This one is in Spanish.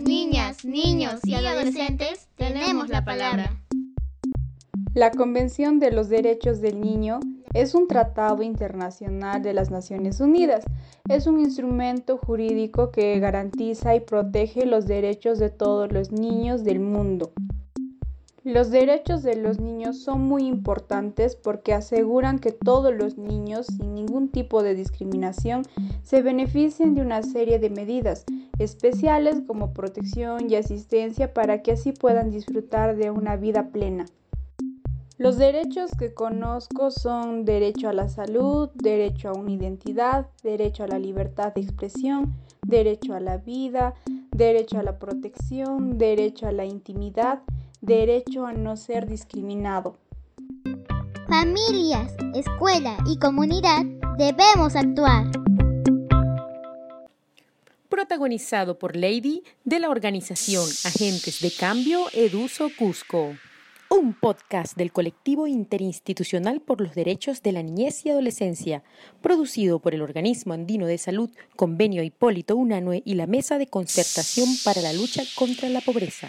niñas, niños y adolescentes tenemos la palabra. La Convención de los Derechos del Niño es un tratado internacional de las Naciones Unidas. Es un instrumento jurídico que garantiza y protege los derechos de todos los niños del mundo. Los derechos de los niños son muy importantes porque aseguran que todos los niños, sin ningún tipo de discriminación, se beneficien de una serie de medidas especiales como protección y asistencia para que así puedan disfrutar de una vida plena. Los derechos que conozco son derecho a la salud, derecho a una identidad, derecho a la libertad de expresión, derecho a la vida, derecho a la protección, derecho a la intimidad, derecho a no ser discriminado. Familias, escuela y comunidad debemos actuar. Protagonizado por Lady de la organización Agentes de Cambio Eduso Cusco. Un podcast del colectivo interinstitucional por los derechos de la niñez y adolescencia, producido por el Organismo Andino de Salud, Convenio Hipólito Unanue y la Mesa de Concertación para la Lucha contra la Pobreza.